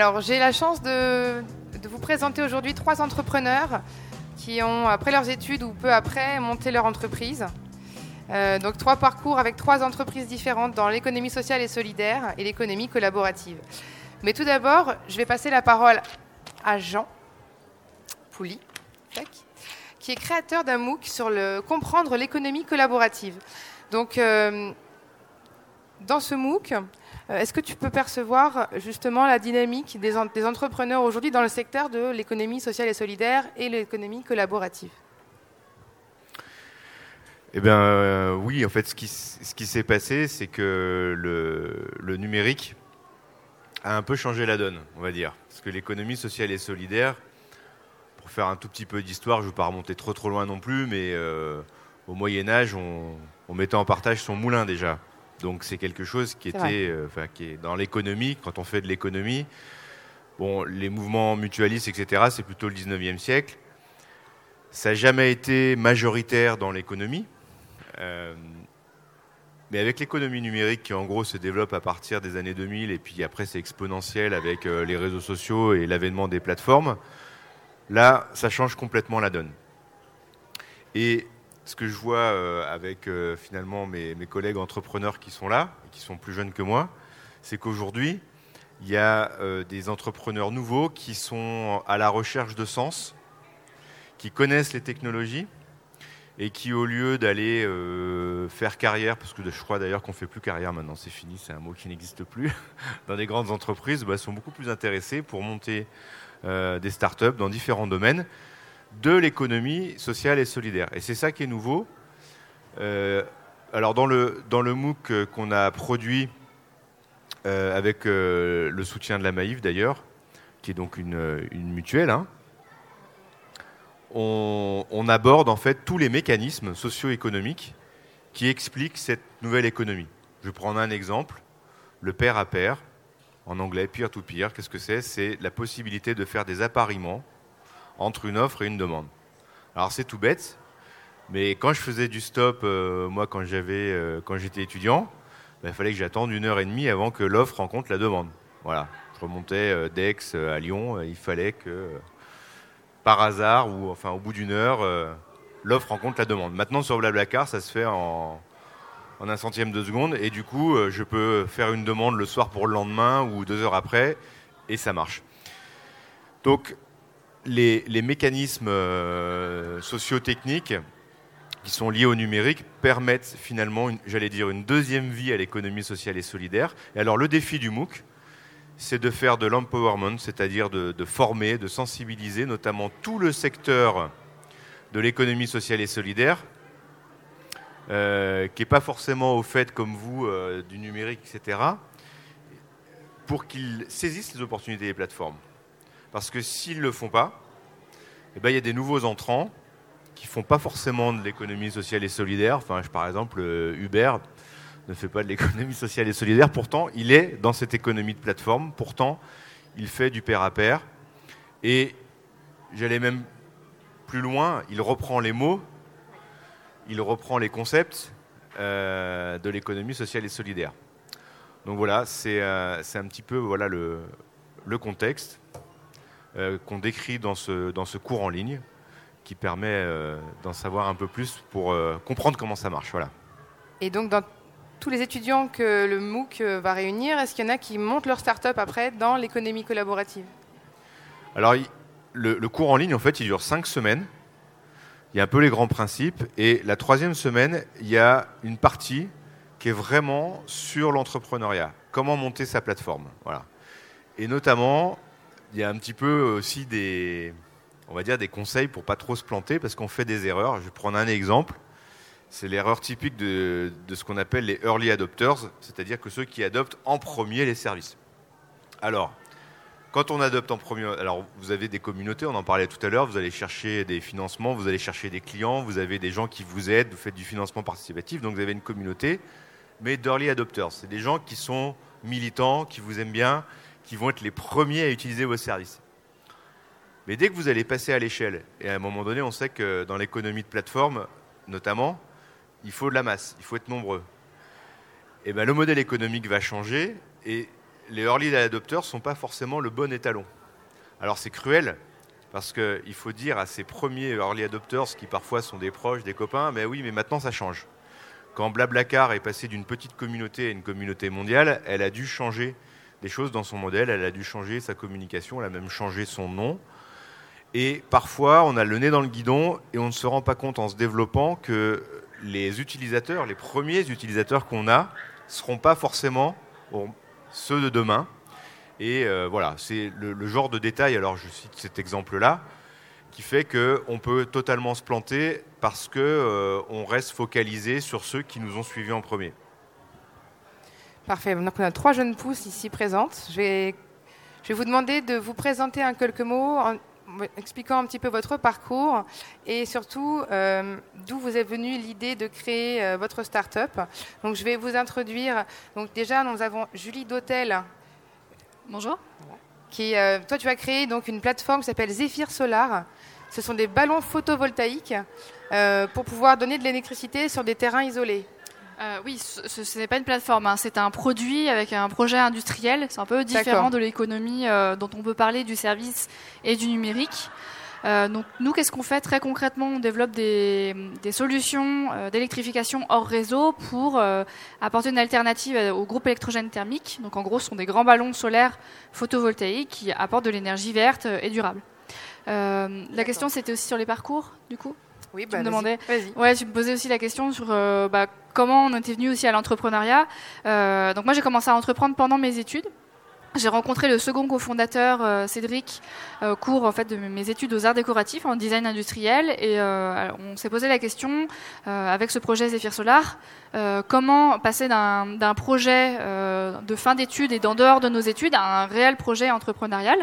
Alors, j'ai la chance de, vous présenter aujourd'hui trois entrepreneurs qui ont, après leurs études ou peu après, monté leur entreprise. Euh, donc, trois parcours avec trois entreprises différentes dans l'économie sociale et solidaire et l'économie collaborative. Mais tout d'abord, je vais passer la parole à Jean Pouli, qui est créateur d'un MOOC sur le comprendre l'économie collaborative. Donc, euh, dans ce MOOC, est-ce que tu peux percevoir justement la dynamique des, entrepreneurs aujourd'hui dans le secteur de l'économie sociale et solidaire et l'économie collaborative? Eh bien, euh, oui, en fait, ce qui, s'est passé, c'est que le, numérique a un peu changé la donne, on va dire. Parce que l'économie sociale et solidaire, pour faire un tout petit peu d'histoire, je ne veux pas remonter trop trop loin non plus, mais euh, au Moyen Âge, on, mettait en partage son moulin déjà. Donc c'est quelque chose qui était, euh, enfin, qui est dans l'économie, quand on fait de l'économie. Bon, les mouvements mutualistes, etc., c'est plutôt le 19e siècle. Ça n'a jamais été majoritaire dans l'économie. Euh, mais avec l'économie numérique qui en gros se développe à partir des années 2000 et puis après c'est exponentiel avec euh, les réseaux sociaux et l'avènement des plateformes, là ça change complètement la donne. Et ce que je vois euh, avec finalement mes, collègues entrepreneurs qui sont là, qui sont plus jeunes que moi, c'est qu'aujourd'hui il y a des entrepreneurs nouveaux qui sont à la recherche de sens, qui connaissent les technologies et qui, au lieu d'aller euh, faire carrière, parce que je crois d'ailleurs qu'on ne fait plus carrière maintenant, c'est fini, c'est un mot qui n'existe plus, dans des grandes entreprises, bah, sont beaucoup plus intéressés pour monter euh, des startups dans différents domaines de l'économie sociale et solidaire. Et c'est ça qui est nouveau. Euh, alors dans le, dans le MOOC qu'on a produit avec le soutien de la Maïf d'ailleurs, qui est donc une, une mutuelle, hein, on, aborde en fait tous les mécanismes socio-économiques qui expliquent cette nouvelle économie. Je prends un exemple, le pair à pair, en anglais peer-to-peer. Qu'est-ce que c'est? C'est la possibilité de faire des appariements entre une offre et une demande. Alors c'est tout bête, mais quand je faisais du stop, euh, moi quand j'avais, euh, quand j'étais étudiant, ben, il fallait que j'attende une heure et demie avant que l'offre rencontre la demande. Voilà, je remontais euh, d'Aix à Lyon, il fallait que par hasard ou enfin au bout d'une heure, l'offre rencontre la demande. Maintenant sur Blablacar, ça se fait en, un centième de seconde et du coup, je peux faire une demande le soir pour le lendemain ou deux heures après et ça marche. Donc les, mécanismes euh, socio-techniques qui sont liés au numérique permettent finalement, j'allais dire, une deuxième vie à l'économie sociale et solidaire. Et alors le défi du MOOC, c'est de faire de l'empowerment, c'est-à-dire de, former, de sensibiliser notamment tout le secteur de l'économie sociale et solidaire, euh, qui n'est pas forcément au fait, comme vous, euh, du numérique, etc., pour qu'ils saisissent les opportunités des plateformes. Parce que s'ils ne le font pas, eh ben, il y a des nouveaux entrants qui ne font pas forcément de l'économie sociale et solidaire. Enfin, par exemple, euh, Uber, ne fait pas de l'économie sociale et solidaire. Pourtant, il est dans cette économie de plateforme. Pourtant, il fait du pair à pair. Et j'allais même plus loin, il reprend les mots, il reprend les concepts euh, de l'économie sociale et solidaire. Donc voilà, c'est euh, un petit peu voilà, le, le contexte qu'on décrit dans ce, dans ce cours en ligne qui permet d'en savoir un peu plus pour comprendre comment ça marche. Voilà. Et donc, dans tous les étudiants que le MOOC euh, va réunir, est-ce qu'il y en a qui montent leur start-up après dans l'économie collaborative? Alors, le, cours en ligne, en fait, il dure cinq semaines. Il y a un peu les grands principes. Et la troisième semaine, il y a une partie qui est vraiment sur l'entrepreneuriat. Comment monter sa plateforme. Voilà. Et notamment, il y a un petit peu aussi des, on va dire, des conseils pour pas trop se planter parce qu'on fait des erreurs. Je vais prendre un exemple. C'est l'erreur typique de, ce qu'on appelle les early adopters, c'est-à-dire que ceux qui adoptent en premier les services. Alors, quand on adopte en premier, alors vous avez des communautés, on en parlait tout à l'heure, vous allez chercher des financements, vous allez chercher des clients, vous avez des gens qui vous aident, vous faites du financement participatif, donc vous avez une communauté, mais d'early adopters, c'est des gens qui sont militants, qui vous aiment bien, qui vont être les premiers à utiliser vos services. Mais dès que vous allez passer à l'échelle, et à un moment donné, on sait que dans l'économie de plateforme, notamment, il faut de la masse, il faut être nombreux. Et eh ben, le modèle économique va changer et les early adopters ne sont pas forcément le bon étalon. Alors c'est cruel, parce qu'il faut dire à ces premiers early adopters, qui parfois sont des proches, des copains, mais oui, mais maintenant ça change. Quand Blablacar est passé d'une petite communauté à une communauté mondiale, elle a dû changer des choses dans son modèle, elle a dû changer sa communication, elle a même changé son nom. Et parfois, on a le nez dans le guidon et on ne se rend pas compte en se développant que les utilisateurs, les premiers utilisateurs qu'on a, ne seront pas forcément ceux de demain. Et euh, voilà, c'est le, genre de détail, alors je cite cet exemple-là, qui fait qu'on peut totalement se planter parce qu'on euh, reste focalisé sur ceux qui nous ont suivis en premier. Parfait. Donc on a trois jeunes pousses ici présentes. Je vais, je vais vous demander de vous présenter en quelques mots en expliquant un petit peu votre parcours et surtout euh, d'où vous est venue l'idée de créer euh, votre start-up. Donc je vais vous introduire. Donc déjà nous avons Julie Dautel. Bonjour. Qui, euh, toi tu as créé donc une plateforme qui s'appelle Zephyr Solar. Ce sont des ballons photovoltaïques pour pouvoir donner de l'électricité sur des terrains isolés. Euh, oui, ce, n'est pas une plateforme, hein. c'est un produit avec un projet industriel. C'est un peu différent de l'économie euh, dont on peut parler du service et du numérique. Euh, donc nous, qu'est-ce qu'on fait très concrètement On développe des, solutions d'électrification hors réseau pour apporter une alternative au groupe électrogène thermique. Donc en gros, ce sont des grands ballons solaires photovoltaïques qui apportent de l'énergie verte et durable. la question, c'était aussi sur les parcours, du coup? Oui, bah, tu me demandais. Ouais, tu me posais aussi la question sur euh, bah, comment on était venu aussi à l'entrepreneuriat. Euh, donc moi, j'ai commencé à entreprendre pendant mes études. J'ai rencontré le second cofondateur, euh, Cédric, au cours en fait de mes études aux arts décoratifs en design industriel, et on s'est posé la question avec ce projet Zephyr Solar, comment passer d'un projet de fin d'études et d'en dehors de nos études à un réel projet entrepreneurial,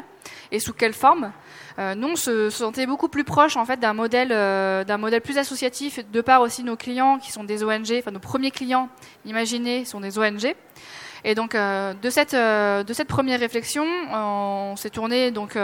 et sous quelle forme nous, on se, sentait beaucoup plus proche en fait d'un modèle, euh, d'un modèle plus associatif, de part aussi nos clients qui sont des ONG, enfin nos premiers clients, imaginez, sont des ONG. Et donc euh, de cette de cette première réflexion, on s'est tourné donc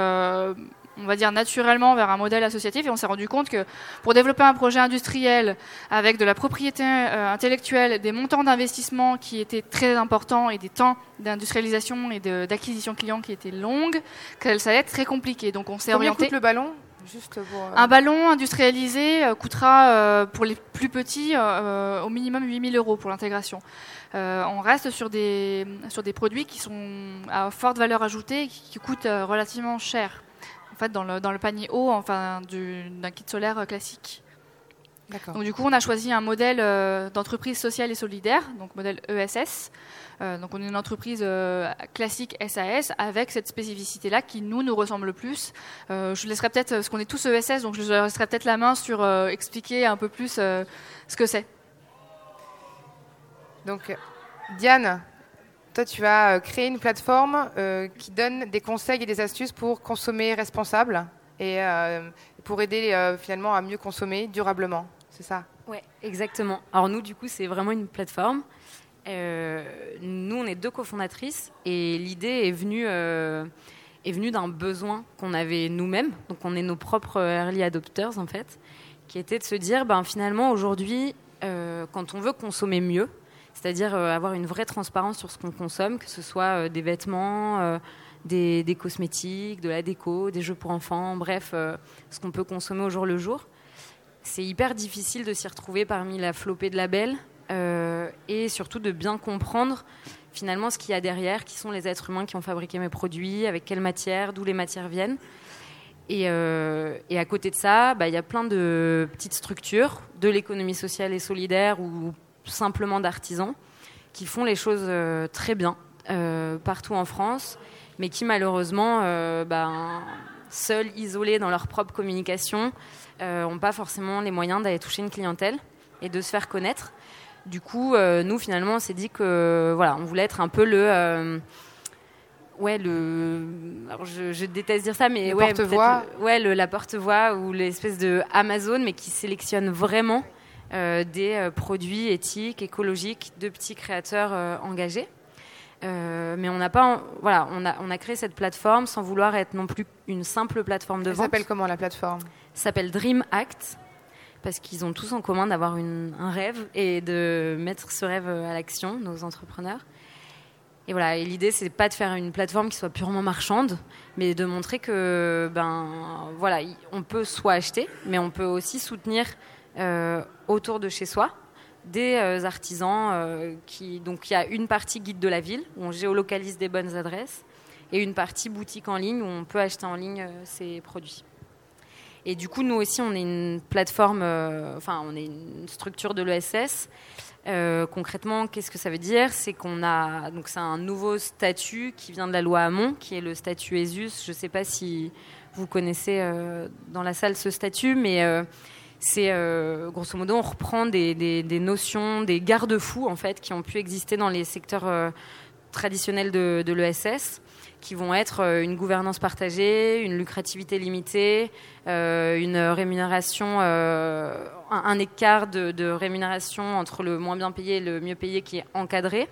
on va dire naturellement vers un modèle associatif et on s'est rendu compte que pour développer un projet industriel avec de la propriété euh, intellectuelle, des montants d'investissement qui étaient très importants et des temps d'industrialisation et d'acquisition clients qui étaient longues, que ça allait être très compliqué. Donc on s'est orienté. Coûte le ballon Juste euh, Un ballon industrialisé euh, coûtera pour les plus petits au minimum 8000 euros pour l'intégration. on reste sur des, sur des produits qui sont à forte valeur ajoutée et qui coûtent relativement cher fait, dans le, dans le panier haut enfin, d'un kit solaire euh, classique. Donc du coup, on a choisi un modèle euh, d'entreprise sociale et solidaire, donc modèle ESS. Euh, donc on est une entreprise classique SAS avec cette spécificité-là qui nous nous ressemble le plus. je laisserai peut-être, parce qu'on est tous ESS, donc je laisserai peut-être la main sur expliquer un peu plus ce que c'est. Donc Diane, toi, tu as euh, créé une plateforme euh, qui donne des conseils et des astuces pour consommer responsable et euh, pour aider finalement à mieux consommer durablement. C'est ça? Oui, exactement. Alors nous, du coup, c'est vraiment une plateforme. nous, on est deux cofondatrices et l'idée est venue, est venue d'un besoin qu'on avait nous-mêmes. Donc, on est nos propres early adopters, en fait, qui était de se dire, ben, finalement, aujourd'hui, quand on veut consommer mieux, c'est-à-dire euh, avoir une vraie transparence sur ce qu'on consomme, que ce soit euh, des vêtements, euh, des, cosmétiques, de la déco, des jeux pour enfants, bref, ce qu'on peut consommer au jour le jour. C'est hyper difficile de s'y retrouver parmi la flopée de labels et surtout de bien comprendre finalement ce qu'il y a derrière, qui sont les êtres humains qui ont fabriqué mes produits, avec quelles matières, d'où les matières viennent. Et, à côté de ça, bah, il y a plein de petites structures de l'économie sociale et solidaire ou simplement d'artisans qui font les choses euh, très bien euh, partout en France, mais qui malheureusement, euh, ben, seuls, isolés dans leur propre communication, n'ont pas forcément les moyens d'aller toucher une clientèle et de se faire connaître. Du coup, nous finalement, on s'est dit que voilà, on voulait être un peu le ouais le alors je, déteste dire ça mais ouais porte-voix ouais le, la porte-voix ou l'espèce de Amazon mais qui sélectionne vraiment des euh, produits éthiques, écologiques de petits créateurs euh, engagés. mais on n'a pas, voilà, on a, on a créé cette plateforme sans vouloir être non plus une simple plateforme de Elle vente. s'appelle comment la plateforme? S'appelle Dream Act parce qu'ils ont tous en commun d'avoir un rêve et de mettre ce rêve à l'action, nos entrepreneurs. Et voilà, et l'idée c'est pas de faire une plateforme qui soit purement marchande, mais de montrer que ben voilà, on peut soit acheter, mais on peut aussi soutenir euh, autour de chez soi des euh, artisans euh, qui donc il y a une partie guide de la ville où on géolocalise des bonnes adresses et une partie boutique en ligne où on peut acheter en ligne ces produits. Et du coup, nous aussi, on est une plateforme, enfin, on est une structure de l'ESS euh, concrètement, qu'est-ce que ça veut dire? C'est qu'on a donc c'est un nouveau statut qui vient de la loi Hamon, qui est le statut ESUS. Je ne sais pas si vous connaissez euh, dans la salle ce statut, mais euh, c'est grosso modo on reprend des, notions, des garde-fous en fait qui ont pu exister dans les secteurs traditionnels de, l'ESS qui vont être euh, une gouvernance partagée, une lucrativité limitée, euh, une rémunération, euh, un, écart de, rémunération entre le moins bien payé et le mieux payé qui est encadré.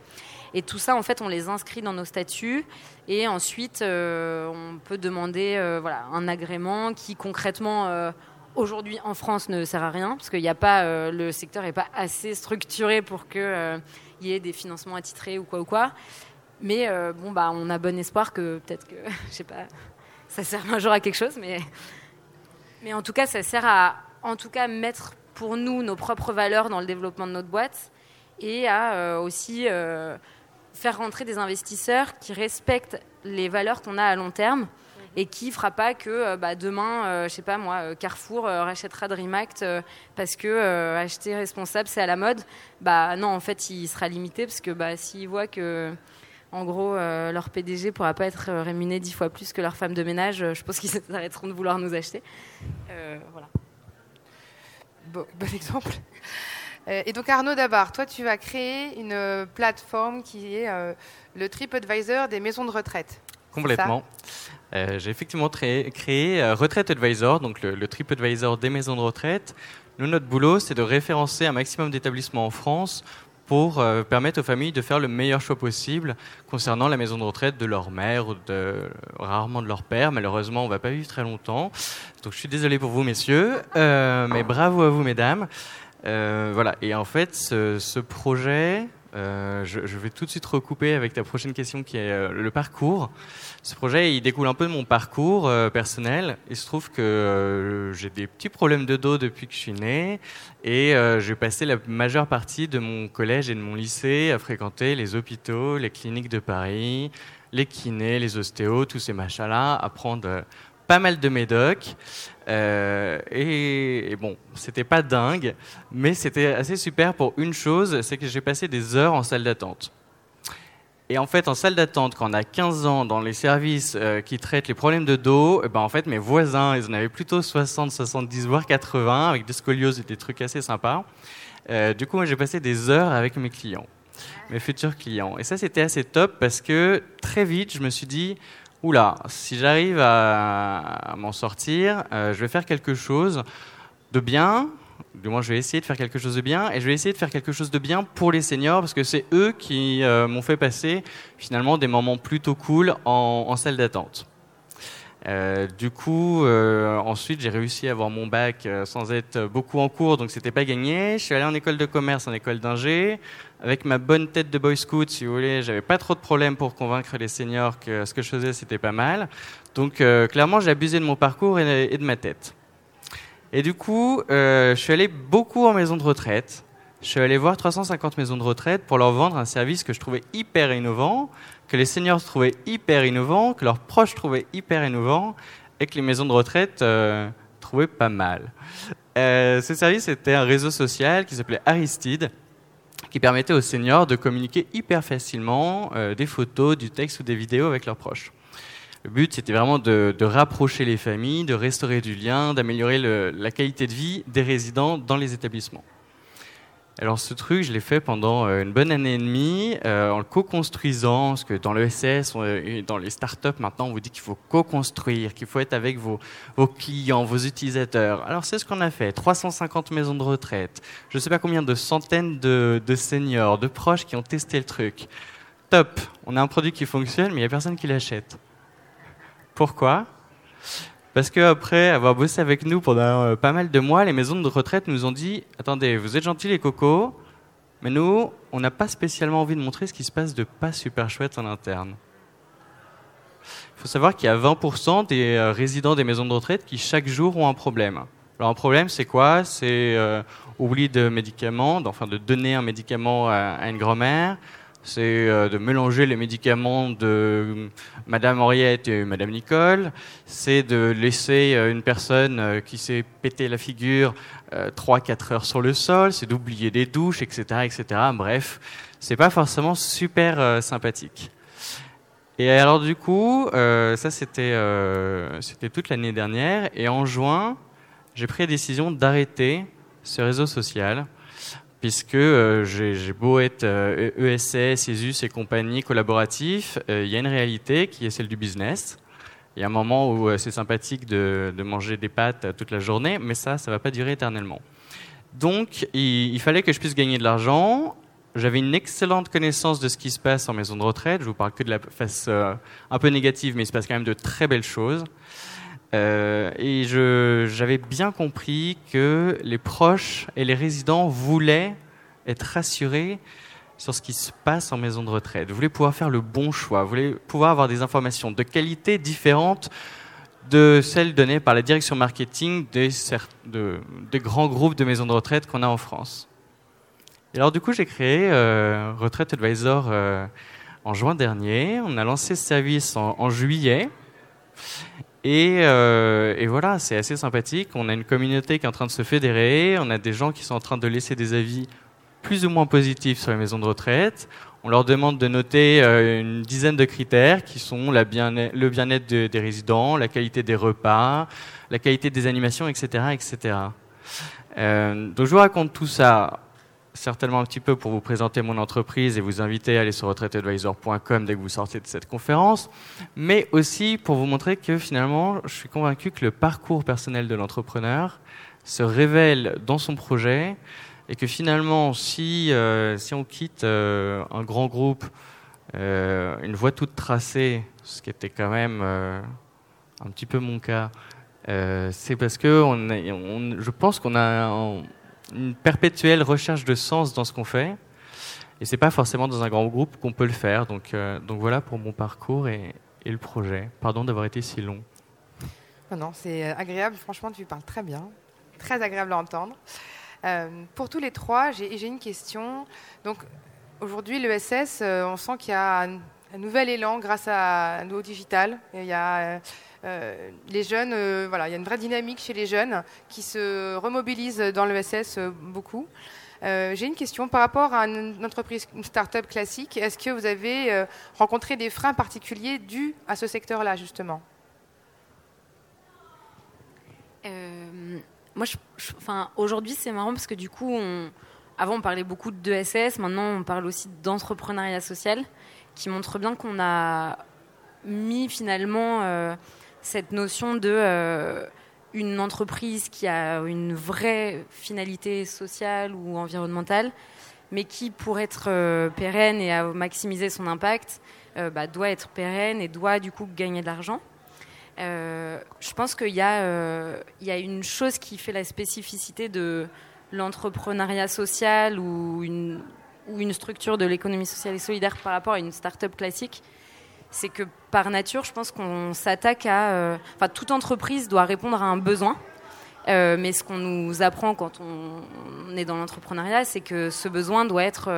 Et tout ça, en fait, on les inscrit dans nos statuts. Et ensuite, on peut demander voilà, un agrément qui, concrètement, aujourd'hui en France, ne sert à rien, parce qu'il n'y a pas, le secteur n'est pas assez structuré pour qu'il y ait des financements attitrés ou quoi ou quoi. Mais euh, bon, bah, on a bon espoir que peut-être que, je sais pas, ça sert un jour à quelque chose, mais, mais en tout cas, ça sert à, en tout cas, mettre pour nous nos propres valeurs dans le développement de notre boîte et à euh, aussi euh, faire rentrer des investisseurs qui respectent les valeurs qu'on a à long terme et qui ne fera pas que bah, demain, je sais pas moi, Carrefour rachètera DreamAct parce que acheter responsable c'est à la mode. Bah non, en fait, il sera limité parce que bah, s'il voit que en gros, euh, leur PDG pourra pas être euh, rémunéré dix fois plus que leur femme de ménage. Euh, je pense qu'ils arrêteront de vouloir nous acheter. voilà. Bon, exemple. Et donc Arnaud Dabar, toi tu vas créer une plateforme qui est le TripAdvisor des maisons de retraite. Complètement. J'ai effectivement créé, Retraite Advisor, donc le, le TripAdvisor des maisons de retraite. Nous, notre boulot, c'est de référencer un maximum d'établissements en France pour euh, permettre aux familles de faire le meilleur choix possible concernant la maison de retraite de leur mère ou de, rarement de leur père. Malheureusement, on ne va pas vivre très longtemps. Donc je suis désolé pour vous, messieurs, euh, mais bravo à vous, mesdames. Euh, voilà. Et en fait, ce, ce projet, euh, je, vais tout de suite recouper avec ta prochaine question qui est euh, le parcours. Ce projet, il découle un peu de mon parcours euh, personnel. Il se trouve que j'ai des petits problèmes de dos depuis que je suis né et j'ai passé la majeure partie de mon collège et de mon lycée à fréquenter les hôpitaux, les cliniques de Paris, les kinés, les ostéos, tous ces machins-là, à prendre pas mal de médocs. Euh, et, bon, c'était pas dingue, mais c'était assez super pour une chose, c'est que j'ai passé des heures en salle d'attente. Et en fait, en salle d'attente, quand on a 15 ans dans les services euh, qui traitent les problèmes de dos, eh ben en fait, mes voisins, ils en avaient plutôt 60, 70, voire 80, avec des scolioses et des trucs assez sympas. Euh, du coup, j'ai passé des heures avec mes clients, mes futurs clients. Et ça, c'était assez top parce que très vite, je me suis dit, oula, si j'arrive à, m'en sortir, euh, je vais faire quelque chose de bien. Du moins, je vais essayer de faire quelque chose de bien et je vais essayer de faire quelque chose de bien pour les seniors parce que c'est eux qui euh, m'ont fait passer finalement des moments plutôt cool en salle d'attente. Euh, du coup, euh, ensuite, j'ai réussi à avoir mon bac euh, sans être beaucoup en cours, donc c'était pas gagné. Je suis allé en école de commerce, en école d'ingé. Avec ma bonne tête de boy scout, si vous voulez, j'avais pas trop de problèmes pour convaincre les seniors que ce que je faisais, c'était pas mal. Donc, clairement, j'ai abusé de mon parcours et, de ma tête. Et du coup, je suis allé beaucoup en maison de retraite. Je suis allé voir 350 maisons de retraite pour leur vendre un service que je trouvais hyper innovant, que les seniors trouvaient hyper innovant, que leurs proches trouvaient hyper innovant, et que les maisons de retraite euh, trouvaient pas mal. Euh, ce service était un réseau social qui s'appelait Aristide, qui permettait aux seniors de communiquer hyper facilement euh, des photos, du texte ou des vidéos avec leurs proches. Le but, c'était vraiment de, de, rapprocher les familles, de restaurer du lien, d'améliorer la qualité de vie des résidents dans les établissements. Alors ce truc, je l'ai fait pendant euh, une bonne année et demie euh, en le co-construisant, parce que dans l'ESS, dans les startups maintenant, on vous dit qu'il faut co-construire, qu'il faut être avec vos, vos, clients, vos utilisateurs. Alors c'est ce qu'on a fait, 350 maisons de retraite, je ne sais pas combien de centaines de, de seniors, de proches qui ont testé le truc. Top, on a un produit qui fonctionne, mais il n'y a personne qui l'achète. Pourquoi? Parce qu'après avoir bossé avec nous pendant euh, pas mal de mois, les maisons de retraite nous ont dit Attendez, vous êtes gentils les cocos, Mais nous, on n'a pas spécialement envie de montrer ce qui se passe de pas super chouette en interne. Il faut savoir qu'il y a 20% des euh, résidents des maisons de retraite qui chaque jour ont un problème. Alors un problème, c'est quoi? C'est euh, oubli de médicaments, enfin de donner un médicament à, une grand-mère, c'est euh, de mélanger les médicaments de Madame Henriette et Madame Nicole, c'est de laisser une personne qui s'est pété la figure 3-4 heures sur le sol, c'est d'oublier des douches, etc., etc. Bref, c'est pas forcément super sympathique. Et alors du coup, euh, ça c'était euh, c'était toute l'année dernière. Et en juin, j'ai pris la décision d'arrêter ce réseau social puisque euh, j'ai beau être ESS, e ESUS et compagnie collaboratif, il y a une réalité qui est celle du business. Il y a un moment où c'est sympathique de, manger des pâtes toute la journée, mais ça, ça va pas durer éternellement. Donc, il, fallait que je puisse gagner de l'argent j'avais une excellente connaissance de ce qui se passe en maison de retraite. Je vous parle que de la face euh, un peu négative, mais il se passe quand même de très belles choses. Euh, et j'avais bien compris que les proches et les résidents voulaient être rassurés sur ce qui se passe en maison de retraite. Voulez pouvoir faire le bon choix, voulez pouvoir avoir des informations de qualité différentes de celles données par la direction marketing des, des grands groupes de maisons de retraite qu'on a en France. Et alors du coup, j'ai créé euh, Retraite Advisor euh, en juin dernier. On a lancé ce service en, juillet. Et, euh, et voilà, c'est assez sympathique. On a une communauté qui est en train de se fédérer. On a des gens qui sont en train de laisser des avis plus ou moins positifs sur les maisons de retraite. On leur demande de noter euh, une dizaine de critères qui sont le bien-être des résidents, la qualité des repas, la qualité des animations, etc. etc. Euh, donc je vous raconte tout ça certainement un petit peu pour vous présenter mon entreprise et vous inviter à aller sur retraiteadvisor.com dès que vous sortez de cette conférence, mais aussi pour vous montrer que finalement, je suis convaincu que le parcours personnel de l'entrepreneur se révèle dans son projet et que finalement, si, euh, si on quitte euh, un grand groupe, euh, une voie toute tracée, ce qui était quand même un petit peu mon cas, c'est parce que on, je pense qu'on a une perpétuelle recherche de sens dans ce qu'on fait. Et c'est pas forcément dans un grand groupe qu'on peut le faire. Donc, euh, donc voilà pour mon parcours et, le projet. Pardon d'avoir été si long. Non, c'est euh, agréable. Franchement, tu parles très bien. Très agréable à entendre. Euh, pour tous les trois, j'ai une question. Donc, aujourd'hui, l'ESS, on sent qu'il y a un, nouvel élan grâce à nos digital. Il y a les jeunes, euh, voilà, il y a une vraie dynamique chez les jeunes qui se remobilisent dans l'ESS euh, beaucoup. J'ai une question par rapport à une entreprise, une start-up classique. Est-ce que vous avez rencontré des freins particuliers dus à ce secteur-là, justement? Moi, enfin, aujourd'hui, c'est marrant parce que du coup, avant, on parlait beaucoup d'ESS. Maintenant, on parle aussi d'entrepreneuriat social, qui montre bien qu'on a mis finalement cette notion de euh, une entreprise qui a une vraie finalité sociale ou environnementale, mais qui, pour être euh, pérenne et à maximiser son impact, euh, bah, doit être pérenne et doit du coup gagner de l'argent. je pense qu'il y, y, a une chose qui fait la spécificité de l'entrepreneuriat social ou une, ou une structure de l'économie sociale et solidaire par rapport à une start-up classique, c'est que par nature, je pense qu'on s'attaque à. Euh, enfin, toute entreprise doit répondre à un besoin. Euh, mais ce qu'on nous apprend quand on, est dans l'entrepreneuriat, c'est que ce besoin doit être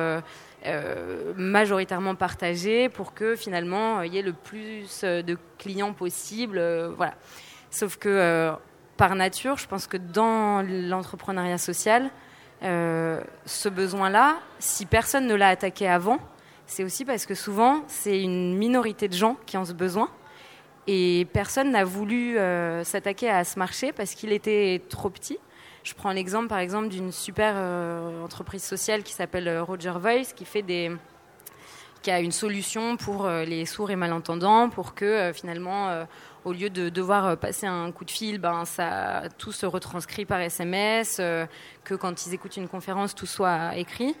euh, majoritairement partagé pour que finalement il y ait le plus de clients possible. voilà. Sauf que par nature, je pense que dans l'entrepreneuriat social, ce besoin-là, si personne ne l'a attaqué avant, c'est aussi parce que souvent, c'est une minorité de gens qui ont ce besoin. Et personne n'a voulu euh, s'attaquer à ce marché parce qu'il était trop petit. Je prends l'exemple, par exemple, d'une super euh, entreprise sociale qui s'appelle euh, Roger Voice, qui fait des qui a une solution pour les sourds et malentendants, pour que finalement, au lieu de devoir passer un coup de fil, ben, ça, tout se retranscrit par SMS, que quand ils écoutent une conférence, tout soit écrit.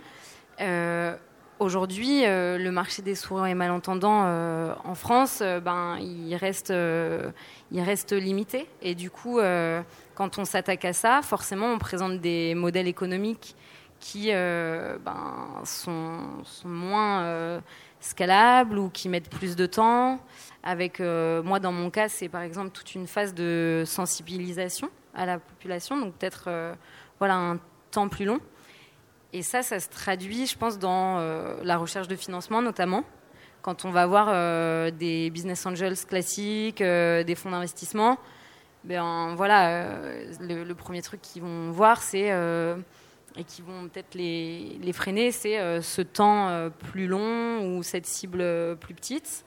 Aujourd'hui, euh, le marché des sourds et malentendants euh, en France, euh, ben, il reste, il reste limité. Et du coup, quand on s'attaque à ça, forcément, on présente des modèles économiques qui ben, sont, sont, moins scalables ou qui mettent plus de temps. Avec moi, dans mon cas, c'est par exemple toute une phase de sensibilisation à la population, donc peut-être voilà un temps plus long. Et ça, ça se traduit, je pense, dans la recherche de financement notamment quand on va voir euh, des business angels classiques, euh, des fonds d'investissement, ben voilà, euh, le, premier truc qu'ils vont voir, c'est et qui vont peut-être les, freiner, c'est ce temps plus long ou cette cible plus petite.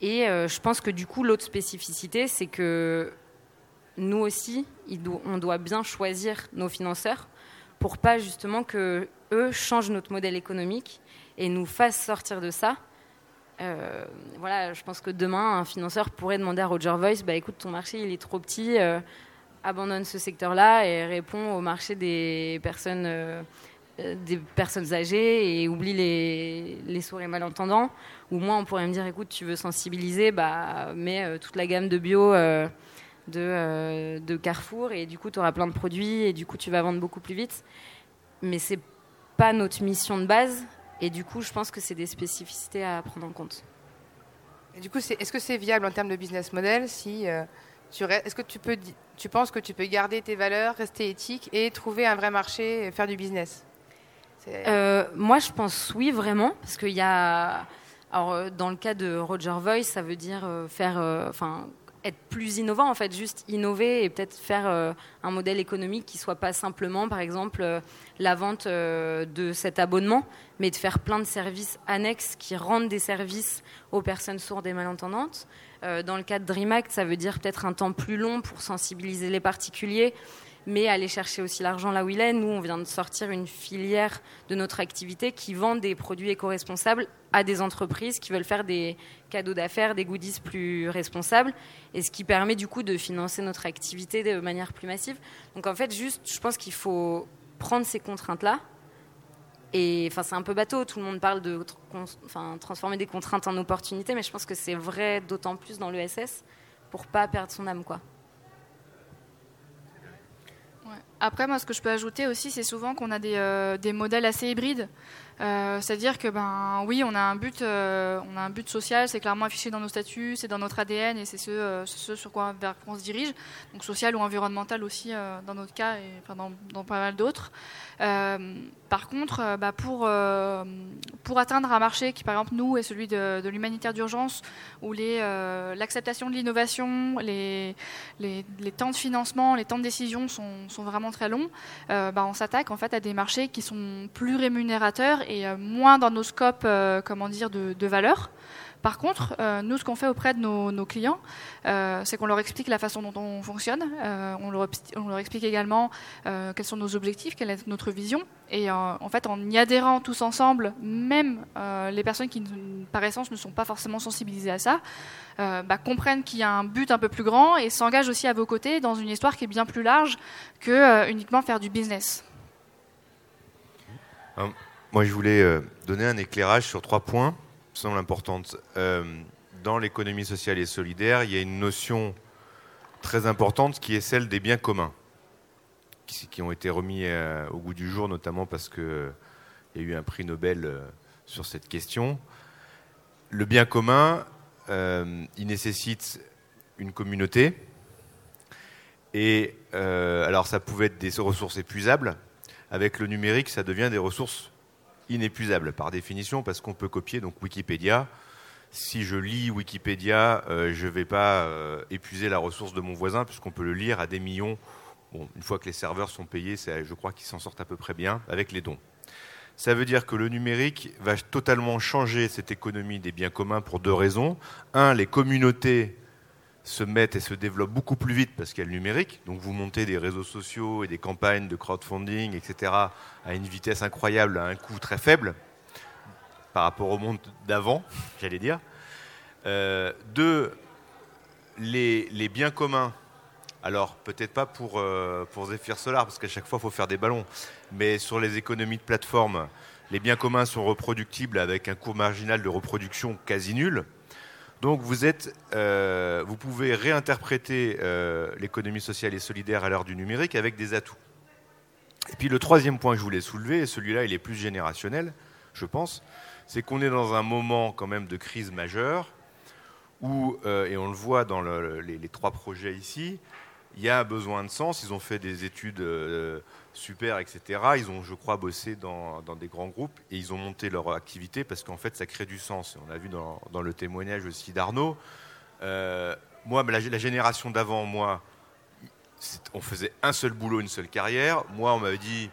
Et je pense que du coup, l'autre spécificité, c'est que nous aussi, on doit bien choisir nos financeurs pour pas justement que eux changent notre modèle économique et nous fassent sortir de ça euh, voilà, je pense que demain, un financeur pourrait demander à Roger Voice, bah, écoute, ton marché, il est trop petit, euh, abandonne ce secteur-là et réponds au marché des personnes, euh, des personnes âgées et oublie les, les et malentendants. Ou moi, on pourrait me dire, écoute, tu veux sensibiliser, bah, mets toute la gamme de bio de, de, Carrefour et du coup, tu auras plein de produits et du coup, tu vas vendre beaucoup plus vite. Mais c'est pas notre mission de base. Et du coup, je pense que c'est des spécificités à prendre en compte. Et du coup, est-ce que c'est viable en termes de business model si euh, tu Est-ce que tu, peux, tu penses que tu peux garder tes valeurs, rester éthique et trouver un vrai marché et faire du business? Euh, Moi, je pense oui, vraiment. Parce qu'il y a. Alors, euh, dans le cas de Roger Voice, ça veut dire faire. Enfin être plus innovant, en fait, juste innover et peut-être faire euh, un modèle économique qui soit pas simplement, par exemple, euh, la vente euh, de cet abonnement, mais de faire plein de services annexes qui rendent des services aux personnes sourdes et malentendantes. dans le cas de Dream Act, ça veut dire peut-être un temps plus long pour sensibiliser les particuliers mais aller chercher aussi l'argent là où il est. Nous, on vient de sortir une filière de notre activité qui vend des produits éco-responsables à des entreprises qui veulent faire des cadeaux d'affaires, des goodies plus responsables, et ce qui permet du coup de financer notre activité de manière plus massive. Donc en fait, juste, je pense qu'il faut prendre ces contraintes-là. Et enfin, c'est un peu bateau, tout le monde parle de transformer des contraintes en opportunités, mais je pense que c'est vrai d'autant plus dans l'ESS pour pas perdre son âme, quoi. Ouais. Après, moi, ce que je peux ajouter aussi, c'est souvent qu'on a des, euh, des, modèles assez hybrides. Euh, c'est-à-dire que, ben, oui, on a un but, euh, on a un but social, c'est clairement affiché dans nos statuts, c'est dans notre ADN et c'est ce, ce, sur quoi vers on se dirige. Donc social ou environnemental aussi dans notre cas et dans, dans, pas mal d'autres. par contre, bah, pour pour atteindre un marché qui, par exemple, nous, est celui de, de l'humanitaire d'urgence, où l'acceptation de l'innovation, les, les, les, temps de financement, les temps de décision sont, sont vraiment très longs, bah, on s'attaque en fait à des marchés qui sont plus rémunérateurs et euh, moins dans nos scopes euh, comment dire, de, de valeur. Par contre, euh, nous, ce qu'on fait auprès de nos, clients, c'est qu'on leur explique la façon dont on fonctionne. on, leur, on, leur, explique également quels sont nos objectifs, quelle est notre vision. Et en fait, en y adhérant tous ensemble, même les personnes qui, par essence, ne sont pas forcément sensibilisées à ça, bah, comprennent qu'il y a un but un peu plus grand et s'engagent aussi à vos côtés dans une histoire qui est bien plus large que uniquement faire du business. Moi, je voulais euh, donner un éclairage sur trois points qui semblent importants. Euh, dans l'économie sociale et solidaire, il y a une notion très importante qui est celle des biens communs, qui, ont été remis euh, au goût du jour, notamment parce qu'il y a eu un prix Nobel sur cette question. Le bien commun, il nécessite une communauté. Et alors, ça pouvait être des ressources épuisables. Avec le numérique, ça devient des ressources inépuisable par définition parce qu'on peut copier donc Wikipédia. Si je lis Wikipédia, euh, je ne vais pas euh, épuiser la ressource de mon voisin puisqu'on peut le lire à des millions. Bon, une fois que les serveurs sont payés, je crois qu'ils s'en sortent à peu près bien avec les dons. Ça veut dire que le numérique va totalement changer cette économie des biens communs pour deux raisons. Un, les communautés se mettent et se développent beaucoup plus vite parce qu'il y a le numérique. Donc vous montez des réseaux sociaux et des campagnes de crowdfunding, etc., à une vitesse incroyable, à un coût très faible par rapport au monde d'avant, j'allais dire. Euh, deux, les, biens communs. Alors peut-être pas pour, euh, pour Zephyr Solar, parce qu'à chaque fois il faut faire des ballons, mais sur les économies de plateforme, les biens communs sont reproductibles avec un coût marginal de reproduction quasi nul. Donc euh, vous pouvez réinterpréter euh, l'économie sociale et solidaire à l'heure du numérique avec des atouts. Et puis le troisième point que je voulais soulever, et celui-là il est plus générationnel, je pense, c'est qu'on est dans un moment quand même de crise majeure où, euh, et on le voit dans les, trois projets ici, il y a besoin de sens. Ils ont fait des études super, etc. Ils ont, je crois, bossé dans, des grands groupes et ils ont monté leur activité parce qu'en fait, ça crée du sens. On a vu dans, le témoignage aussi d'Arnaud. Euh, moi, la, la génération d'avant, moi, on faisait un seul boulot, une seule carrière. Moi, on m'avait dit,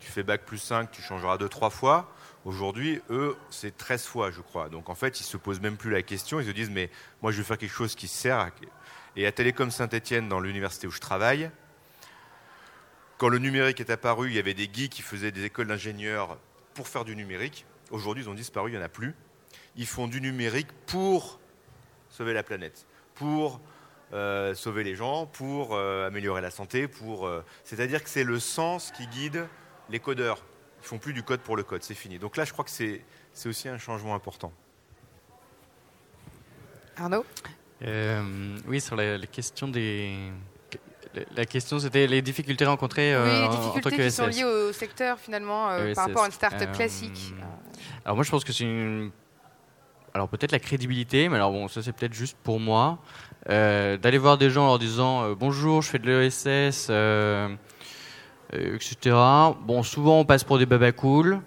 tu fais bac plus 5, tu changeras deux, trois fois. Aujourd'hui, eux, c'est 13 fois, je crois. Donc en fait, ils se posent même plus la question. Ils se disent, mais moi, je veux faire quelque chose qui sert. Et à Télécom Saint-Etienne, dans l'université où je travaille, quand le numérique est apparu, il y avait des geeks qui faisaient des écoles d'ingénieurs pour faire du numérique. Aujourd'hui, ils ont disparu, il n'y en a plus. Ils font du numérique pour sauver la planète, pour euh, sauver les gens, pour euh, améliorer la santé, pour. Euh, c'est-à-dire que c'est le sens qui guide les codeurs. Ils font plus du code pour le code, c'est fini. Donc là, je crois que c'est aussi un changement important. Arnaud? Oui, sur la, question des. La question, c'était les difficultés rencontrées oui, les difficultés qui sont liées au secteur, finalement, par rapport à une start-up classique. Alors moi, je pense que c'est une alors peut-être la crédibilité, mais alors bon, ça c'est peut-être juste pour moi, euh, d'aller voir des gens en leur disant euh, bonjour, je fais de l'ESS, euh, etc. Bon, souvent on passe pour des babas cool.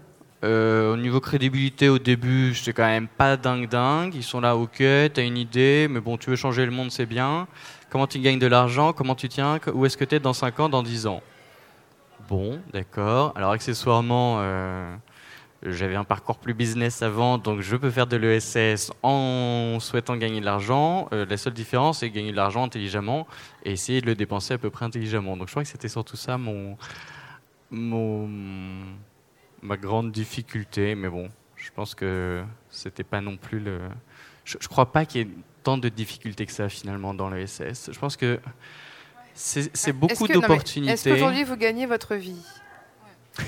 au niveau crédibilité, au début, c'est quand même pas dingue dingue. Ils sont là, ok, t'as une idée, mais bon, tu veux changer le monde, c'est bien. Comment tu gagnes de l'argent Comment tu tiens Où est-ce que tu es dans 5 ans, dans 10 ans Bon, d'accord. Alors accessoirement, j'avais un parcours plus business avant, donc je peux faire de l'ESS en souhaitant gagner de l'argent. Euh, la seule différence, c'est gagner de l'argent intelligemment et essayer de le dépenser à peu près intelligemment. Donc je crois que c'était surtout ça mon, mon, ma grande difficulté. Mais bon, je pense que c'était pas non plus le. Je, ne crois pas qu'il y ait tant de difficultés que ça finalement dans l'ESS. Je pense que c'est beaucoup d'opportunités. Est-ce qu'aujourd'hui vous gagnez votre vie?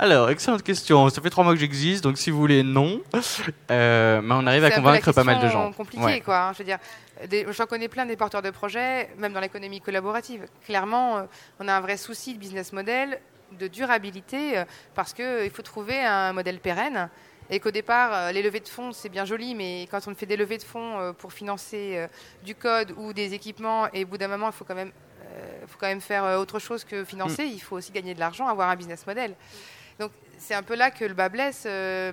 Alors, excellente question. Ça fait trois mois que j'existe, donc si vous voulez, non. Euh, mais on arrive à convaincre pas mal de gens. C'est compliqué, quoi. Hein. Je veux dire, j'en connais plein des porteurs de projets, même dans l'économie collaborative. Clairement, euh, on a un vrai souci de business model, de durabilité, euh, parce qu'il faut trouver un modèle pérenne. Et qu'au départ, les levées de fonds, c'est bien joli, mais quand on fait des levées de fonds pour financer du code ou des équipements, et au bout d'un moment, il faut quand même faut quand même faire autre chose que financer. Mm. Il faut aussi gagner de l'argent, avoir un business model. Donc c'est un peu là que le bas blesse. Euh,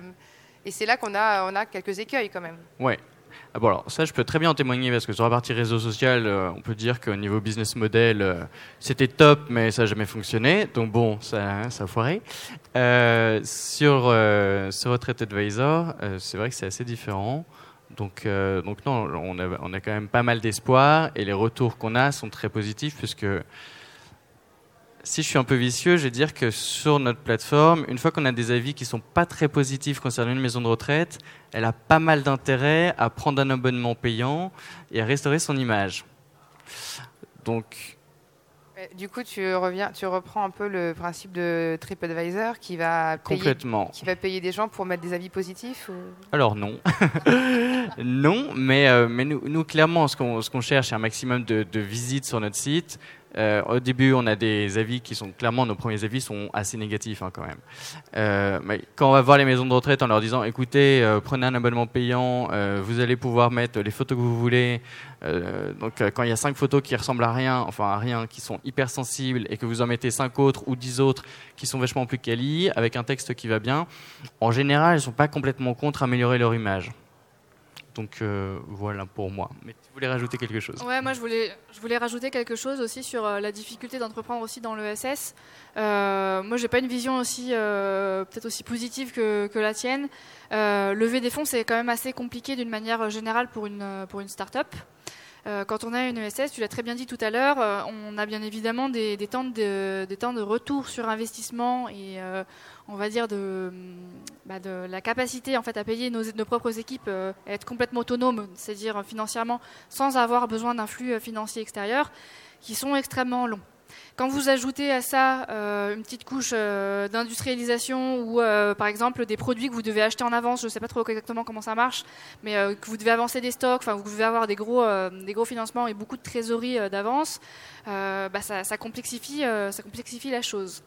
et c'est là qu'on a, on a quelques écueils quand même. Ouais. Ah bon, alors ça, je peux très bien en témoigner parce que sur la partie réseau social, euh, on peut dire qu'au niveau business model, euh, c'était top, mais ça n'a jamais fonctionné. Donc bon, ça, ça a foiré. sur, sur Retraite Advisor, c'est vrai que c'est assez différent. Donc, donc non, on a, on a quand même pas mal d'espoir et les retours qu'on a sont très positifs puisque si je suis un peu vicieux, je vais dire que sur notre plateforme, une fois qu'on a des avis qui sont pas très positifs concernant une maison de retraite, elle a pas mal d'intérêt à prendre un abonnement payant et à restaurer son image. Donc, du coup, tu reviens, tu reprends un peu le principe de TripAdvisor qui va payer, qui va payer des gens pour mettre des avis positifs. Alors non, non, mais euh, mais nous, clairement, ce qu'on ce qu'on cherche, c'est un maximum de, de visites sur notre site, euh, au début, on a des avis qui sont clairement, nos premiers avis sont assez négatifs hein, quand même. Euh, quand on va voir les maisons de retraite en leur disant, écoutez, euh, prenez un abonnement payant, vous allez pouvoir mettre les photos que vous voulez. donc quand il y a cinq photos qui ressemblent à rien, enfin à rien, qui sont hyper sensibles, et que vous en mettez cinq autres ou dix autres qui sont vachement plus quali, avec un texte qui va bien, en général, ils sont pas complètement contre améliorer leur image. Donc euh, voilà pour moi. Mais tu voulais rajouter quelque chose? Ouais, moi je voulais, je voulais rajouter quelque chose aussi sur euh, la difficulté d'entreprendre aussi dans l'ESS. Euh, moi j'ai pas une vision aussi euh, peut-être aussi positive que, la tienne. lever des fonds c'est quand même assez compliqué d'une manière générale pour une pour une start-up. Quand on a une ESS, tu l'as très bien dit tout à l'heure, on a bien évidemment des, temps de, retour sur investissement et on va dire, de, bah, de la capacité en fait, à payer nos, propres équipes, euh, être complètement autonomes, c'est-à-dire financièrement, sans avoir besoin d'un flux euh, financier extérieur, qui sont extrêmement longs. Quand vous ajoutez à ça euh, une petite couche d'industrialisation ou par exemple des produits que vous devez acheter en avance, je ne sais pas trop exactement comment ça marche, mais que vous devez avancer des stocks, enfin vous devez avoir des gros, financements et beaucoup de trésorerie d'avance, bah, ça complexifie la chose.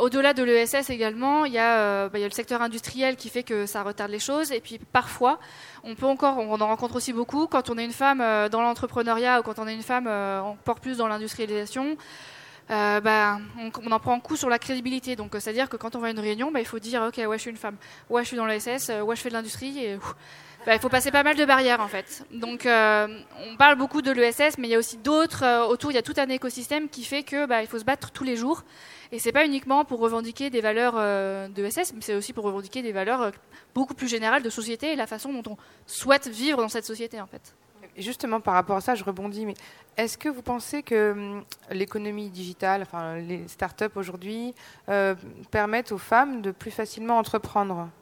Au-delà de l'ESS également, il y, a, bah, il y, a le secteur industriel qui fait que ça retarde les choses. Et puis parfois, on peut encore, on en rencontre aussi beaucoup, quand on est une femme dans l'entrepreneuriat ou quand on est une femme encore plus dans l'industrialisation, euh, bah, on, en prend un coup sur la crédibilité. Donc, euh, c'est-à-dire que quand on va à une réunion, bah, il faut dire Ok, ouais, je suis une femme, ouais, je suis dans la SS, euh, ouais, je fais de l'industrie. Bah, il faut passer pas mal de barrières, en fait. Donc, on parle beaucoup de l'ESS, mais il y a aussi d'autres autour. Il y a tout un écosystème qui fait que bah, il faut se battre tous les jours. Et c'est pas uniquement pour revendiquer des valeurs de SS, mais c'est aussi pour revendiquer des valeurs beaucoup plus générales de société et la façon dont on souhaite vivre dans cette société, en fait justement, par rapport à ça, je rebondis, mais est-ce que vous pensez que hum, l'économie digitale, enfin les startups aujourd'hui, euh, permettent aux femmes de plus facilement entreprendre? euh,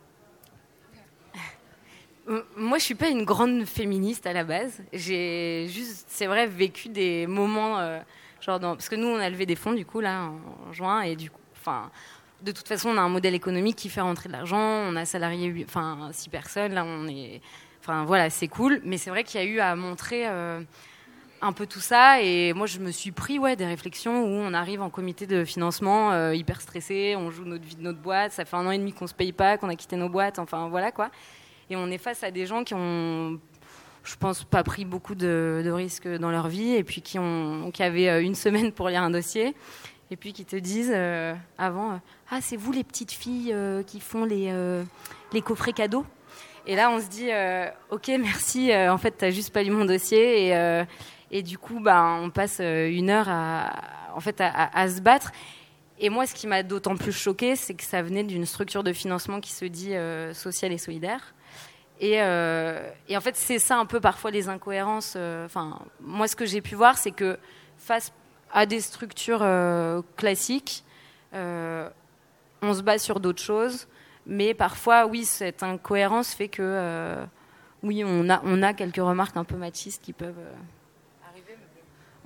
moi, je suis pas une grande féministe à la base. J'ai juste, c'est vrai, vécu des moments, euh, genre parce que nous, on a levé des fonds du coup là en juin et du coup, enfin, de toute façon, on a un modèle économique qui fait rentrer de l'argent. On a salarié, enfin, six personnes. Là, on est Enfin voilà, c'est cool, mais c'est vrai qu'il y a eu à montrer euh, un peu tout ça. Et moi, je me suis pris ouais, des réflexions où on arrive en comité de financement euh, hyper stressé, on joue notre vie de notre boîte, ça fait un an et demi qu'on se paye pas, qu'on a quitté nos boîtes, enfin voilà quoi. Et on est face à des gens qui ont, je pense, pas pris beaucoup de, risques dans leur vie et puis qui, ont, qui avaient euh, une semaine pour lire un dossier. Et puis qui te disent avant, ah c'est vous les petites filles qui font les, les coffrets cadeaux? Et là, on se dit, euh, ok, merci. Euh, en fait, t'as juste pas lu mon dossier et, euh, et du coup, bah, on passe une heure à, en fait, à, se battre. Et moi, ce qui m'a d'autant plus choqué, c'est que ça venait d'une structure de financement qui se dit sociale et solidaire. Et, et en fait, c'est ça un peu parfois les incohérences. Enfin, moi, ce que j'ai pu voir, c'est que face à des structures classiques, on se bat sur d'autres choses. Mais parfois, oui, cette incohérence fait que, euh, oui, on a, on a quelques remarques un peu machistes qui peuvent.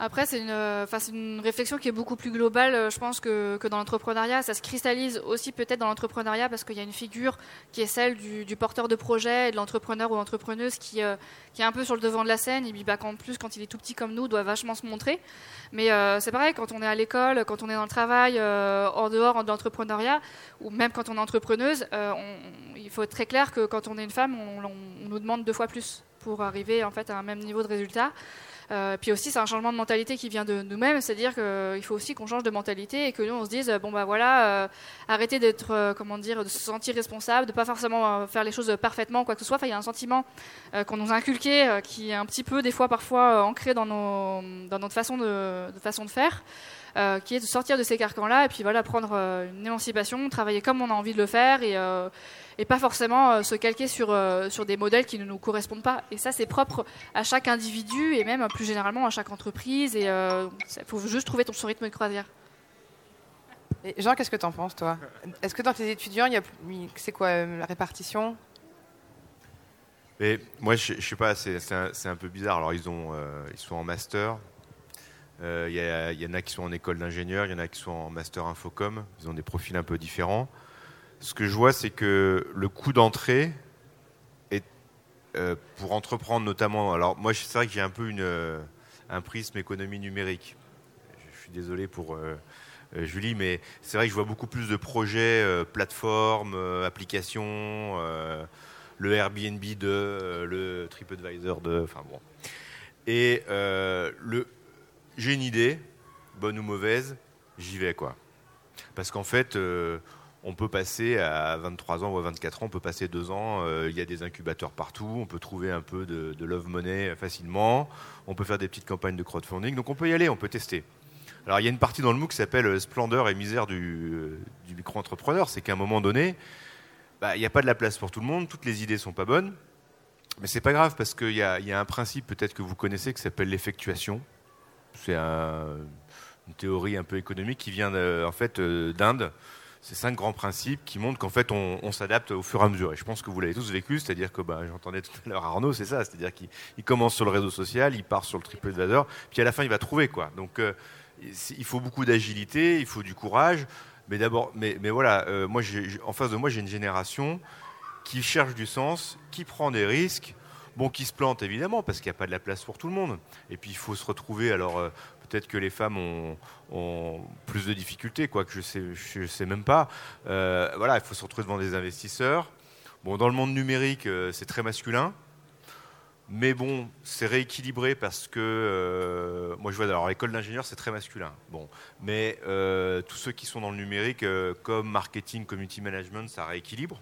Euh, après, c'est une, euh, réflexion qui est beaucoup plus globale, euh, je pense, que, dans l'entrepreneuriat. Ça se cristallise aussi peut-être dans l'entrepreneuriat parce qu'il y a une figure qui est celle du, porteur de projet, de l'entrepreneur ou l'entrepreneuse qui, euh, qui est un peu sur le devant de la scène et puis bah, qu'en plus, quand il est tout petit comme nous, doit vachement se montrer. Mais c'est pareil, quand on est à l'école, quand on est dans le travail, en dehors de l'entrepreneuriat, ou même quand on est entrepreneuse, il faut être très clair que quand on est une femme, on, on, nous demande deux fois plus pour arriver en fait à un même niveau de résultat. Euh, puis aussi, c'est un changement de mentalité qui vient de nous-mêmes, c'est-à-dire qu'il faut aussi qu'on change de mentalité et que nous, on se dise, bon bah voilà, euh, arrêtez d'être, euh, comment dire, de se sentir responsable, de pas forcément faire les choses parfaitement, quoi que ce soit. Enfin, il y a un sentiment qu'on nous a inculqué, qui est un petit peu, des fois, parfois ancré dans, nos, dans notre façon de, de façon de faire. qui est de sortir de ces carcans-là et puis voilà prendre une émancipation, travailler comme on a envie de le faire et, et pas forcément euh, se calquer sur, euh, sur des modèles qui ne nous correspondent pas. Et ça, c'est propre à chaque individu et même plus généralement à chaque entreprise. Et il euh, faut juste trouver ton, son rythme de croisière. Et Jean, qu'est-ce que tu en penses, toi? Est-ce que dans tes étudiants, il y a, c'est quoi la répartition? Et moi, je, je sais pas, c'est, un, peu bizarre. Alors, ils, ont, ils sont en master. Il y, y, en a qui sont en école d'ingénieur, il y en a qui sont en master infocom. Ils ont des profils un peu différents ce que je vois, c'est que le coût d'entrée est euh, pour entreprendre notamment. Alors moi, c'est vrai que j'ai un peu une, euh, un prisme économie numérique. Je suis désolé pour euh, Julie, mais c'est vrai que je vois beaucoup plus de projets, plateformes, applications, le Airbnb de, le TripAdvisor de, enfin bon. Et le, j'ai une idée, bonne ou mauvaise, j'y vais quoi. Parce qu'en fait, on peut passer à 23 ans ou à 24 ans, on peut passer deux ans. Euh, il y a des incubateurs partout, on peut trouver un peu de, love money facilement, on peut faire des petites campagnes de crowdfunding, donc on peut y aller, on peut tester. Alors il y a une partie dans le MOOC qui s'appelle euh, splendeur et misère du, euh, micro-entrepreneur, c'est qu'à un moment donné, bah, il n'y a pas de la place pour tout le monde, toutes les idées sont pas bonnes, mais c'est pas grave parce qu'il y, a un principe peut-être que vous connaissez qui s'appelle l'effectuation. C'est une théorie un peu économique qui vient en fait d'Inde ces cinq grands principes qui montrent qu'en fait on, s'adapte au fur et à mesure. Et je pense que vous l'avez tous vécu, c'est-à-dire que bah, j'entendais tout à l'heure Arnaud, c'est ça, c'est-à-dire qu'il commence sur le réseau social, il part sur le triple advisor, puis à la fin il va trouver quoi. Donc euh, il faut beaucoup d'agilité, il faut du courage, mais d'abord, mais, voilà, euh, moi en face de moi j'ai une génération qui cherche du sens, qui prend des risques, bon qui se plante évidemment parce qu'il n'y a pas de la place pour tout le monde. Et puis il faut se retrouver alors. Euh, peut-être que les femmes ont, plus de difficultés, quoi que je sais, je sais même pas. voilà, il faut se retrouver devant des investisseurs. Bon, dans le monde numérique, c'est très masculin. Mais bon, c'est rééquilibré parce que euh, moi je vois alors l'école d'ingénieur c'est très masculin. Bon, mais euh, tous ceux qui sont dans le numérique euh, comme marketing, community management, ça rééquilibre.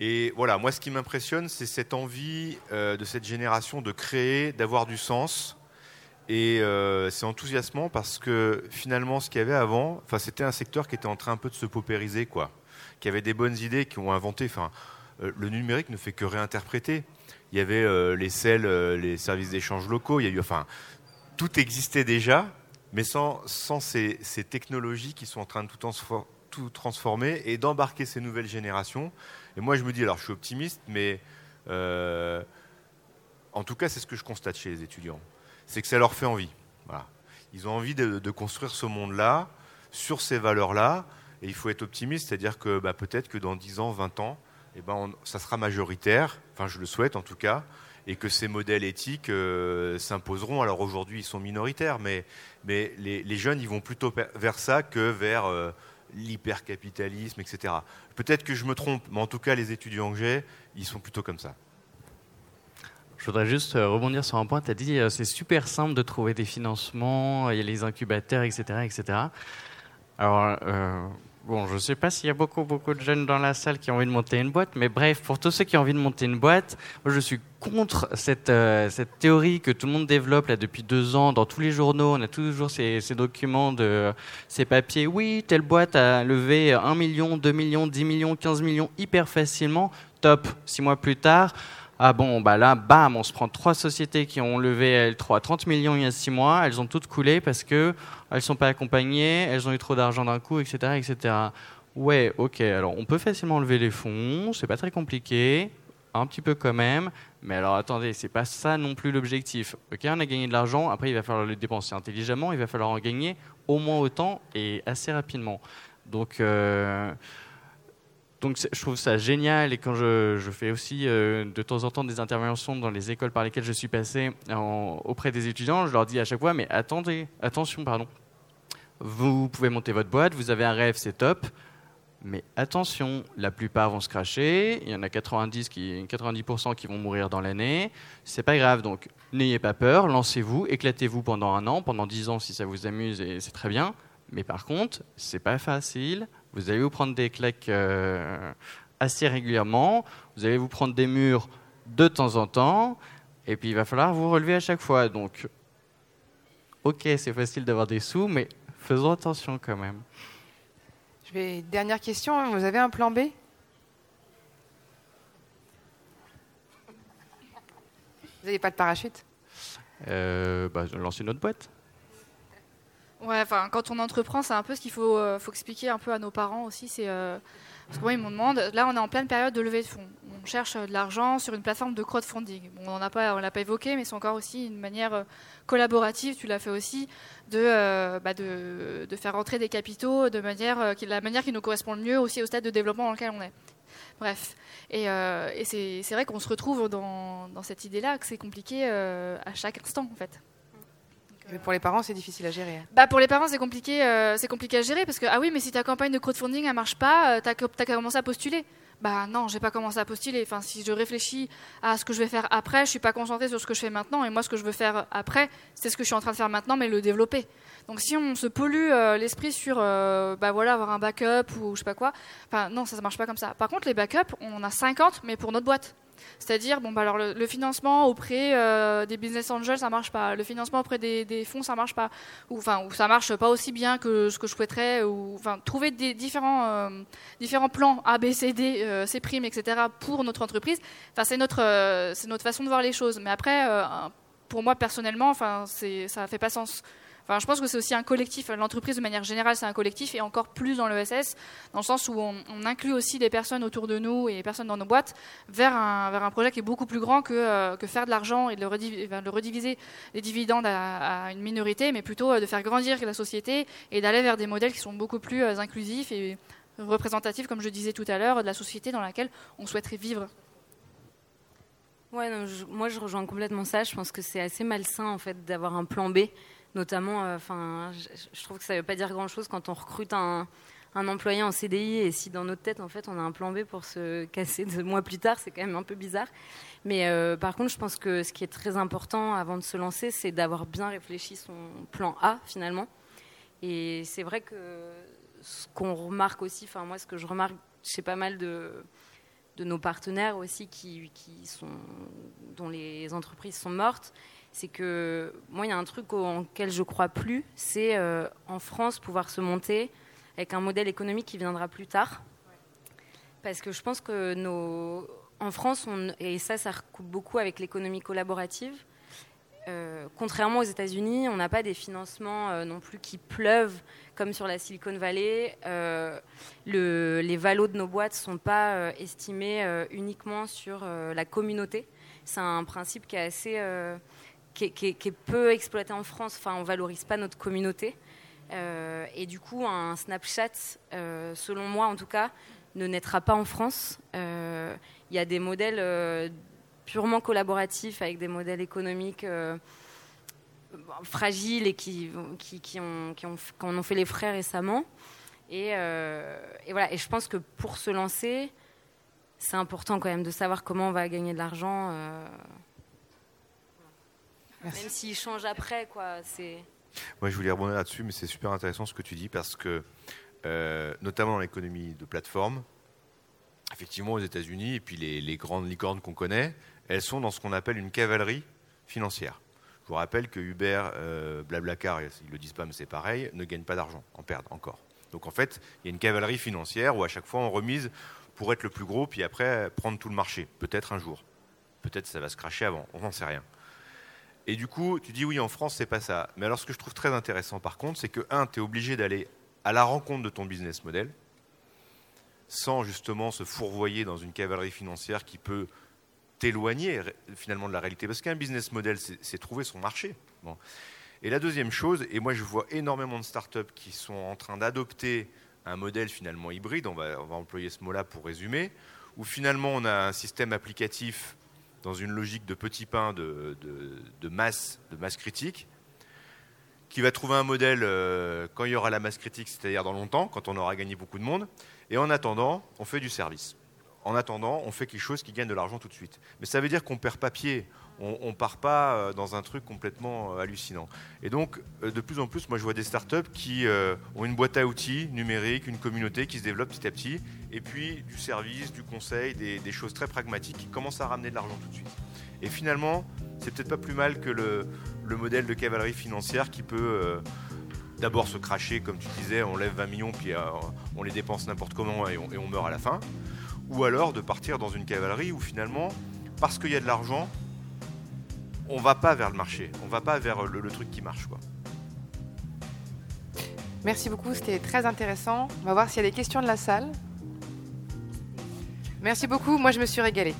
Et voilà, moi ce qui m'impressionne, c'est cette envie de cette génération de créer, d'avoir du sens. Et c'est enthousiasmant parce que finalement, ce qu'il y avait avant, enfin, c'était un secteur qui était en train un peu de se paupériser, quoi. Qui avait des bonnes idées, qui ont inventé. Enfin, le numérique ne fait que réinterpréter il y avait euh, les selles, euh, les services d'échange locaux, il y a eu, enfin, tout existait déjà, mais sans, ces, technologies qui sont en train de tout, transformer et d'embarquer ces nouvelles générations. Et moi, je me dis, alors je suis optimiste, mais euh, en tout cas, c'est ce que je constate chez les étudiants. C'est que ça leur fait envie. Ils ont envie de, construire ce monde-là, sur ces valeurs-là, et il faut être optimiste, c'est-à-dire que bah, peut-être que dans 10 ans, 20 ans, eh ben, ça sera majoritaire, enfin je le souhaite en tout cas, et que ces modèles éthiques euh, s'imposeront. Alors aujourd'hui, ils sont minoritaires, mais, mais les, jeunes, ils vont plutôt vers ça que vers euh, l'hypercapitalisme, etc. Peut-être que je me trompe, mais en tout cas, les étudiants que j'ai, ils sont plutôt comme ça. Je voudrais juste euh, rebondir sur un point. Tu as dit c'est super simple de trouver des financements, il y a les incubateurs, etc. etc. Alors, Bon, je ne sais pas s'il y a beaucoup, beaucoup de jeunes dans la salle qui ont envie de monter une boîte, mais bref, pour tous ceux qui ont envie de monter une boîte, moi je suis contre cette, euh, cette théorie que tout le monde développe là depuis deux ans dans tous les journaux. On a toujours ces, ces documents, de, ces papiers. Oui, telle boîte a levé 1 million, 2 millions, 10 millions, 15 millions hyper facilement. Top. Six mois plus tard, ah bon, bah là, bam, on se prend trois sociétés qui ont levé elles trois 30 millions il y a six mois, elles ont toutes coulé parce que elles sont pas accompagnées, elles ont eu trop d'argent d'un coup, etc., etc. Ouais, ok. Alors, on peut facilement lever les fonds, c'est pas très compliqué, un petit peu quand même. Mais alors, attendez, c'est pas ça non plus l'objectif. Ok, on a gagné de l'argent, après il va falloir le dépenser intelligemment, il va falloir en gagner au moins autant et assez rapidement. Donc euh, donc je trouve ça génial et quand je, fais aussi euh, de temps en temps des interventions dans les écoles par lesquelles je suis passé auprès des étudiants, je leur dis à chaque fois mais attendez, attention, pardon. Vous pouvez monter votre boîte, vous avez un rêve, c'est top. Mais attention, la plupart vont se cracher, il y en a 90 qui, 90% qui vont mourir dans l'année. C'est pas grave, donc n'ayez pas peur, lancez-vous, éclatez-vous pendant un an, pendant 10 ans si ça vous amuse et c'est très bien. Mais par contre, c'est pas facile, vous allez vous prendre des claques euh, assez régulièrement. Vous allez vous prendre des murs de temps en temps. Et puis il va falloir vous relever à chaque fois. Donc, ok, c'est facile d'avoir des sous, mais faisons attention quand même. Je vais dernière question. Vous avez un plan B? Vous n'avez pas de parachute? Euh, bah, une autre boîte. Quand on entreprend, c'est un peu ce qu'il faut, euh, expliquer un peu à nos parents aussi. Euh, parce que moi, ils me demandent. Là, on est en pleine période de levée de fonds. On cherche euh, de l'argent sur une plateforme de crowdfunding. On n'a pas, on l'a pas évoqué, mais c'est encore aussi une manière collaborative. Tu l'as fait aussi de, bah de, faire rentrer des capitaux de manière, la manière qui nous correspond le mieux aussi au stade de développement dans lequel on est. Bref, et, c'est vrai qu'on se retrouve dans cette idée-là que c'est compliqué à chaque instant, en fait. Mais pour les parents, c'est difficile à gérer. Hein. Bah pour les parents, c'est compliqué, euh, c'est compliqué à gérer parce que ah oui, mais si ta campagne de crowdfunding elle marche pas, euh, t'as as commencé à postuler. Bah non, j'ai pas commencé à postuler. Enfin, si je réfléchis à ce que je vais faire après, je suis pas concentrée sur ce que je fais maintenant. Et moi, ce que je veux faire après, c'est ce que je suis en train de faire maintenant, mais le développer. Donc, si on se pollue euh, l'esprit sur, bah voilà, avoir un backup ou je sais pas quoi, enfin non, ça, ça marche pas comme ça. Par contre, les backups, on en a 50, mais pour notre boîte. C'est-à-dire, bon, bah, alors le, financement auprès euh, des business angels, ça marche pas. Le financement auprès des, fonds, ça marche pas. Ou enfin, ou ça marche pas aussi bien que ce que je souhaiterais. Ou enfin, trouver différents euh, différents plans A, B, C, D, euh, C primes, etc. pour notre entreprise. Enfin, c'est notre c'est notre façon de voir les choses. Mais après, pour moi personnellement, enfin, c'est ça fait pas sens je pense que c'est aussi un collectif. L'entreprise, de manière générale, c'est un collectif et encore plus dans l'ESS, dans le sens où on, inclut aussi des personnes autour de nous et des personnes dans nos boîtes vers un, projet qui est beaucoup plus grand que, euh, faire de l'argent et de le, rediviser, les dividendes à, une minorité, mais plutôt euh, de faire grandir la société et d'aller vers des modèles qui sont beaucoup plus euh, inclusifs et représentatifs, comme je disais tout à l'heure, de la société dans laquelle on souhaiterait vivre. Ouais, moi je rejoins complètement ça. Je pense que c'est assez malsain en fait d'avoir un plan B, notamment. Euh, enfin, je, trouve que ça ne veut pas dire grand-chose quand on recrute un, employé en CDI et si dans notre tête en fait on a un plan B pour se casser deux mois plus tard, c'est quand même un peu bizarre. Mais euh, par contre, je pense que ce qui est très important avant de se lancer, c'est d'avoir bien réfléchi son plan A finalement. Et c'est vrai que ce qu'on remarque aussi, enfin moi ce que je remarque chez pas mal de nos partenaires aussi qui, sont, dont les entreprises sont mortes, c'est que moi, il y a un truc auquel je crois plus, c'est euh, en France pouvoir se monter avec un modèle économique qui viendra plus tard. Parce que je pense que nos, en France, et ça, ça recoupe beaucoup avec l'économie collaborative, euh, contrairement aux États-Unis, on n'a pas des financements euh, non plus qui pleuvent comme sur la Silicon Valley. Les valos de nos boîtes ne sont pas estimés uniquement sur la communauté. C'est un principe qui est assez qui est, peu exploité en France. Enfin, on valorise pas notre communauté. et du coup, un Snapchat, selon moi en tout cas, ne naîtra pas en France. Il y a des modèles purement collaboratif avec des modèles économiques euh, fragiles et qui, qui, qui, ont, qui, ont, ont fait les frais récemment. Euh, et, voilà. Et je pense que pour se lancer, c'est important quand même de savoir comment on va gagner de l'argent. Euh, même s'il change après, quoi. C'est. Moi, je voulais rebondir là-dessus, mais c'est super intéressant ce que tu dis parce que, notamment dans l'économie de plateforme, effectivement aux États-Unis et puis les, les grandes licornes qu'on connaît, elles sont dans ce qu'on appelle une cavalerie financière. Je vous rappelle que Uber, euh, Blablacar, ils ne le disent pas, mais c'est pareil, ne gagnent pas d'argent, en perdent encore. Donc en fait, il y a une cavalerie financière où à chaque fois on remise pour être le plus gros, puis après prendre tout le marché, peut-être un jour. Peut-être ça va se cracher avant, on n'en sait rien. Et du coup, tu dis oui, en France, c'est pas ça. Mais alors ce que je trouve très intéressant par contre, c'est que, un, tu es obligé d'aller à la rencontre de ton business model, sans justement se fourvoyer dans une cavalerie financière qui peut t'éloigner finalement de la réalité. Parce qu'un business model, c'est trouver son marché. Et la deuxième chose, et moi je vois énormément de startups qui sont en train d'adopter un modèle finalement hybride, on va, on va employer ce mot-là pour résumer, où finalement on a un système applicatif dans une logique de petit pain de, masse, de masse critique, qui va trouver un modèle euh, quand il y aura la masse critique, c'est-à-dire dans longtemps, quand on aura gagné beaucoup de monde, et en attendant, on fait du service en attendant, on fait quelque chose qui gagne de l'argent tout de suite. Mais ça veut dire qu'on perd pas pied. On ne part pas euh, dans un truc complètement euh, hallucinant. Et donc, euh, de plus en plus, moi, je vois des startups qui ont une boîte à outils numérique, une communauté qui se développe petit à petit, et puis du service, du conseil, des, choses très pragmatiques qui commencent à ramener de l'argent tout de suite. Et finalement, c'est peut-être pas plus mal que le, modèle de cavalerie financière qui peut d'abord se cracher, comme tu disais, on lève 20 millions, puis on les dépense n'importe comment et on meurt à la fin ou alors de partir dans une cavalerie où finalement, parce qu'il y a de l'argent, on va pas vers le marché, on va pas vers le, truc qui marche. Quoi. Merci beaucoup, c'était très intéressant. On va voir s'il y a des questions de la salle. Merci beaucoup, moi je me suis régalée.